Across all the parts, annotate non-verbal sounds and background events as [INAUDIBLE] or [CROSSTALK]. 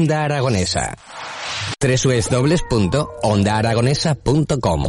Onda Aragonesa. www.ondaaragonesa.com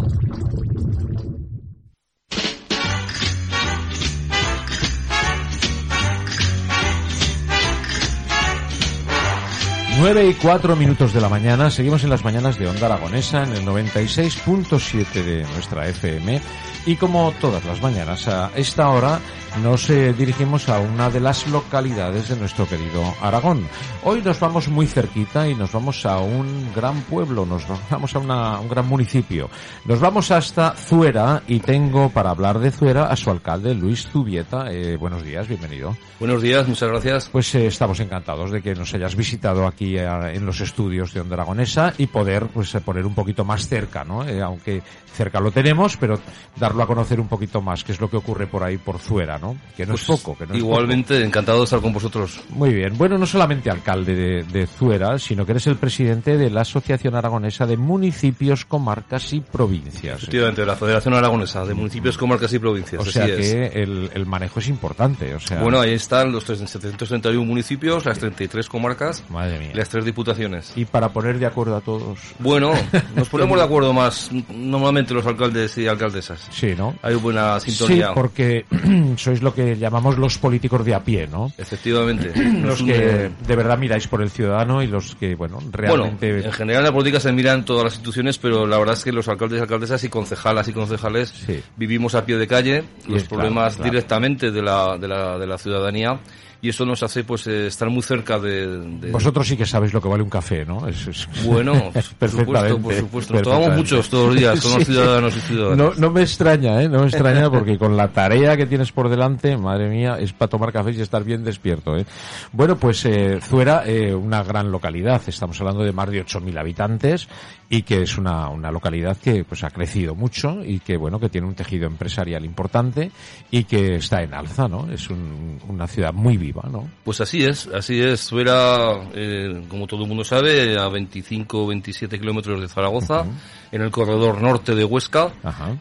9 y 4 minutos de la mañana, seguimos en las mañanas de Onda Aragonesa en el 96.7 de nuestra FM y como todas las mañanas a esta hora nos eh, dirigimos a una de las localidades de nuestro querido Aragón. Hoy nos vamos muy cerquita y nos vamos a un gran pueblo, nos vamos a un gran municipio. Nos vamos hasta Zuera y tengo para hablar de Zuera a su alcalde Luis Zubieta. Eh, buenos días, bienvenido. Buenos días, muchas gracias. Pues eh, estamos encantados de que nos hayas visitado aquí en los estudios de Onda Aragonesa y poder pues poner un poquito más cerca, ¿no? aunque cerca lo tenemos, pero darlo a conocer un poquito más, qué es lo que ocurre por ahí por Zuera. Que no es pues poco. Que igualmente, encantado de estar con vosotros. Muy bien. Bueno, no solamente alcalde de, de, Zuera, sino que eres el presidente de la Asociación Aragonesa de Municipios, Comarcas y Provincias. Efectivamente, de la Federación Aragonesa de Municipios, Comarcas y Provincias. O sea que el, manejo es importante. O sea... Bueno, ahí están los 731 municipios, las 33 comarcas y las tres diputaciones. Y para poner de acuerdo a todos. Bueno, [LAUGHS] nos ponemos de acuerdo más normalmente los alcaldes y alcaldesas. Sí, ¿no? Hay buena sintonía. Sí, porque [CLEARS THROAT] sois lo que llamamos los políticos de a pie, ¿no? Efectivamente. [CLEARS THROAT] los que de verdad miráis por el ciudadano y los que, bueno, realmente... Bueno, en general en la política se miran todas las instituciones, pero la verdad es que los alcaldes y alcaldesas y concejalas y concejales vivimos a pie de calle los problemas directamente de la, de la, de la ciudadanía y eso nos hace pues eh, estar muy cerca de, Vosotros sí que sabéis lo que vale un café, ¿no? Es, [LAUGHS] Bueno, [LAUGHS] por supuesto, por supuesto. Tomamos muchos todos los días con los [LAUGHS] ciudadanos y ciudadanas. No, no me extraña, ¿eh? No me extraña porque con la tarea que tienes por delante, madre mía, es para tomar café y estar bien despierto, ¿eh? Bueno, pues eh, Zuera, eh, una gran localidad. Estamos hablando de más de 8.000 habitantes y que es una, una localidad que pues ha crecido mucho y que bueno que tiene un tejido empresarial importante y que está en alza no es una ciudad muy viva no pues así es así es. Fuera eh, como todo el mundo sabe a 25 27 kilómetros de Zaragoza en el corredor norte de Huesca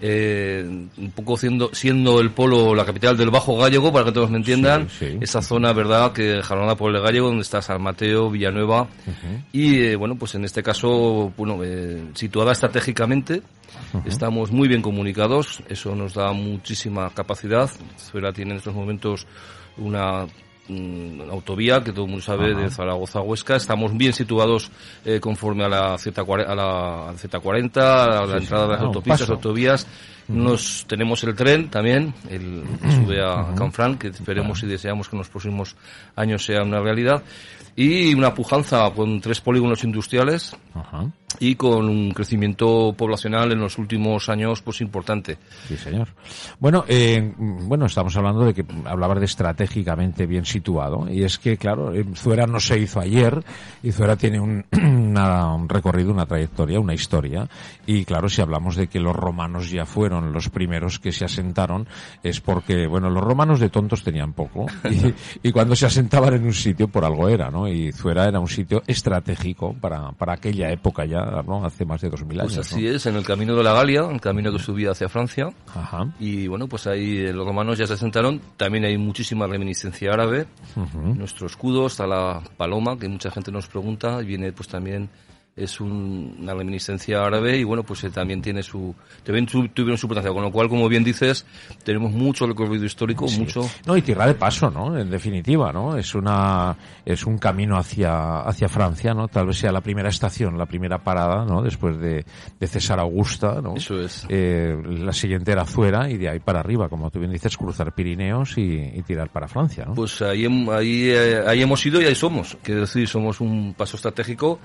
eh, un poco siendo siendo el polo la capital del Bajo Gallego para que todos me entiendan esa zona verdad que jalonada por el Gallego donde está San Mateo Villanueva y eh, bueno pues en este caso bueno situada estratégicamente. Estamos muy bien comunicados, eso nos da muchísima capacidad. Zuela tiene en estos momentos una mm, autovía que todo el mundo sabe de Zaragoza a Huesca. Estamos bien situados eh, conforme a la Z40, a la Z40, a la entrada de las autopistas, autovías. Nos tenemos el tren también, el que sube a Canfrán, que esperemos y deseamos que en los próximos años sea una realidad. Y una pujanza con tres polígonos industriales y con un crecimiento poblacional en los últimos años pues importante. Sí, señor. Bueno, eh, bueno, estamos hablando de que hablabas de estratégicamente bien situado y es que, claro, Zuera no se hizo ayer y Zuera tiene un, [CLEARS THROAT] un recorrido, una trayectoria, una historia y, claro, si hablamos de que los romanos ya fueron los primeros que se asentaron es porque, bueno, los romanos de tontos tenían poco y, [LAUGHS] y cuando se asentaban en un sitio por algo era, ¿no? Y Zuera era un sitio estratégico para, para aquella época ya hace más de 2000 años. Pues así es, en el camino de la Galia, el camino que subía hacia Francia. Y bueno, pues ahí los romanos ya se asentaron. También hay muchísima reminiscencia árabe. Nuestro escudo está la paloma, que mucha gente nos pregunta. Viene pues también es una reminiscencia árabe y bueno, pues eh, también tiene su, también tuvieron su potencia, con lo cual, como bien dices, tenemos mucho recorrido histórico, mucho. No, y tierra de paso, ¿no? En definitiva, ¿no? Es una, es un camino hacia, hacia Francia, ¿no? Tal vez sea la primera estación, la primera parada, ¿no? Después de, de César Augusta, ¿no? Eso es. Eh, la siguiente era fuera y de ahí para arriba, como tú bien dices, cruzar Pirineos y, tirar para Francia, ¿no? Pues ahí, ahí, eh, ahí hemos ido y ahí somos. Quiero decir, somos un paso estratégico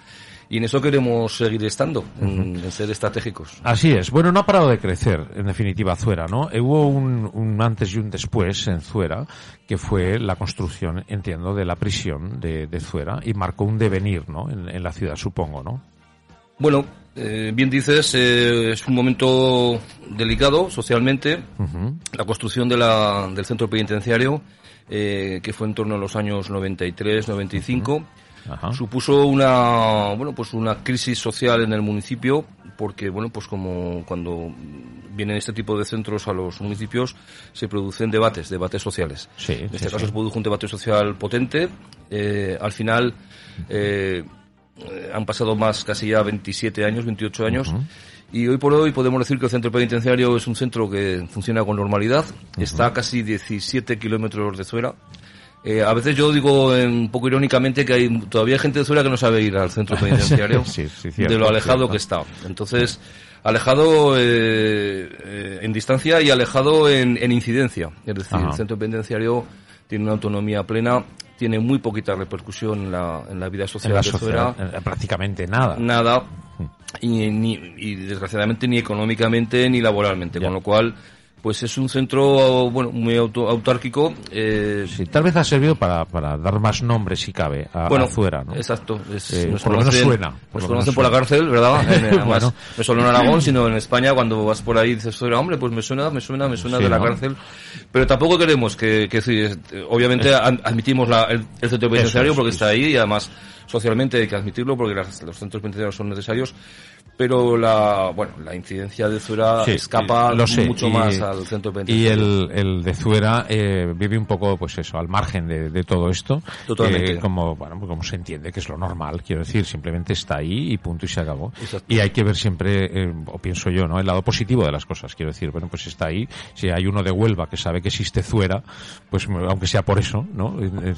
y en eso queremos seguir estando, en, ser estratégicos. Así es. Bueno, no ha parado de crecer, en definitiva, Zuera, ¿no? Hubo un, antes y un después en Zuera, que fue la construcción, entiendo, de la prisión de, de Zuera y marcó un devenir, ¿no? En, la ciudad, supongo, ¿no? Bueno, eh, bien dices, eh, es un momento delicado socialmente. La construcción de la, del centro penitenciario, eh, que fue en torno a los años 93, 95 supuso una bueno pues una crisis social en el municipio porque bueno pues como cuando vienen este tipo de centros a los municipios se producen debates debates sociales en este caso se produjo un debate social potente eh, al final eh, eh, han pasado más casi ya 27 años, 28 años. Y hoy por hoy podemos decir que el centro penitenciario es un centro que funciona con normalidad. Está a casi 17 kilómetros de Zuera. Eh, a veces yo digo un poco irónicamente que hay todavía gente de Zuera que no sabe ir al centro [LAUGHS] penitenciario de lo alejado que está. Entonces, alejado eh, en distancia y alejado en, incidencia. Es decir, el centro penitenciario tiene una autonomía plena, tiene muy poquita repercusión en la, en la vida social de Zuera. Prácticamente nada. Nada y, ni, y desgraciadamente ni económicamente ni laboralmente, con lo cual pues es un centro bueno muy auto, autárquico. Eh, sí, tal vez ha servido para, para dar más nombre, si cabe, a, bueno, Zuera, ¿no? Exacto. Eh, por lo menos suena. Nos conocen por la cárcel, ¿verdad? [LAUGHS] además, no solo en Aragón, sino en España, cuando vas por ahí y dices Zuera, hombre, pues me suena, me suena, me suena de la cárcel. Pero tampoco queremos que, que obviamente admitimos la, el, centro penitenciario porque está ahí y además socialmente hay que admitirlo porque los centros penitenciarios son necesarios, pero la bueno la incidencia de Zuera escapa mucho más al centro penitenciario. Y el, el de Zuera eh, vive un poco, pues eso, al margen de, de todo esto. Totalmente. Eh, como, bueno, como se entiende que es lo normal, quiero decir, simplemente está ahí y punto y se acabó. Y hay que ver siempre, eh, o pienso yo, ¿no? El lado positivo de las cosas, quiero decir, bueno, pues está ahí. Si hay uno de Huelva que sabe que existe Zuera, pues aunque sea por eso, ¿no?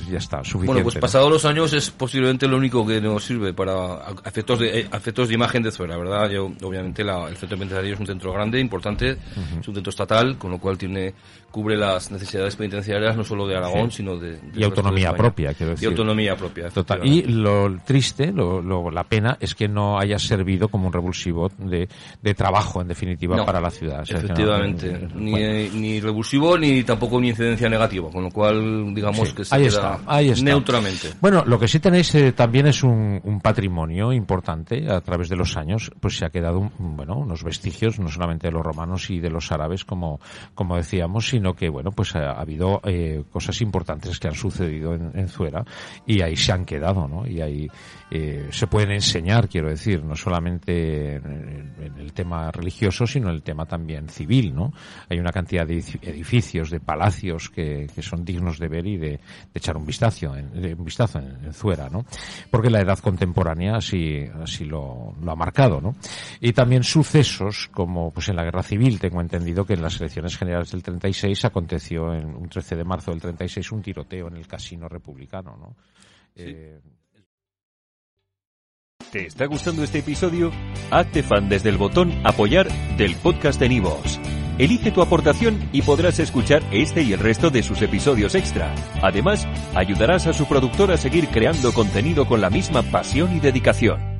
ya está, suficiente. Bueno, pues pasados los años es posiblemente lo único que nos sirve para efectos de, efectos de imagen de Zuera, ¿verdad? Yo, obviamente la, el centro penitenciario es un centro grande, importante, es un centro estatal, con lo cual tiene cubre las necesidades penitenciarias no solo de Aragón, sino de, y autonomía propia, quiero decir. Y autonomía propia. Total. Y lo triste, lo, la pena es que no haya servido como un revulsivo de, de trabajo, en definitiva, para la ciudad. efectivamente, ni, ni, revulsivo ni tampoco ni incidencia negativa, con lo cual digamos que se ahí queda está, ahí está. neutramente. Bueno, lo que sí tenéis eh, también es un, un, patrimonio importante a través de los años, pues se ha quedado bueno unos vestigios no solamente de los romanos y de los árabes como como decíamos, sino que, bueno, pues ha, habido eh, cosas importantes que han sucedido en, en, Zuera y ahí se han quedado, ¿no? Y ahí eh, se pueden enseñar, quiero decir, no solamente en, el tema religioso, sino en el tema también civil, ¿no? Hay una cantidad de edificios, de palacios que, que son dignos de ver y de, echar un vistazo, en, un vistazo en, Zuera, ¿no? Porque la edad contemporánea así, así lo, lo ha marcado, ¿no? Y también sucesos como, pues en la guerra civil, tengo entendido que en las elecciones generales del 36 aconteció en un 13 de marzo del 36 un tiroteo en el casino republicano, ¿no? Eh... ¿Te está gustando este episodio? Hazte fan desde el botón apoyar del podcast de Nivos. Elige tu aportación y podrás escuchar este y el resto de sus episodios extra. Además, ayudarás a su productor a seguir creando contenido con la misma pasión y dedicación.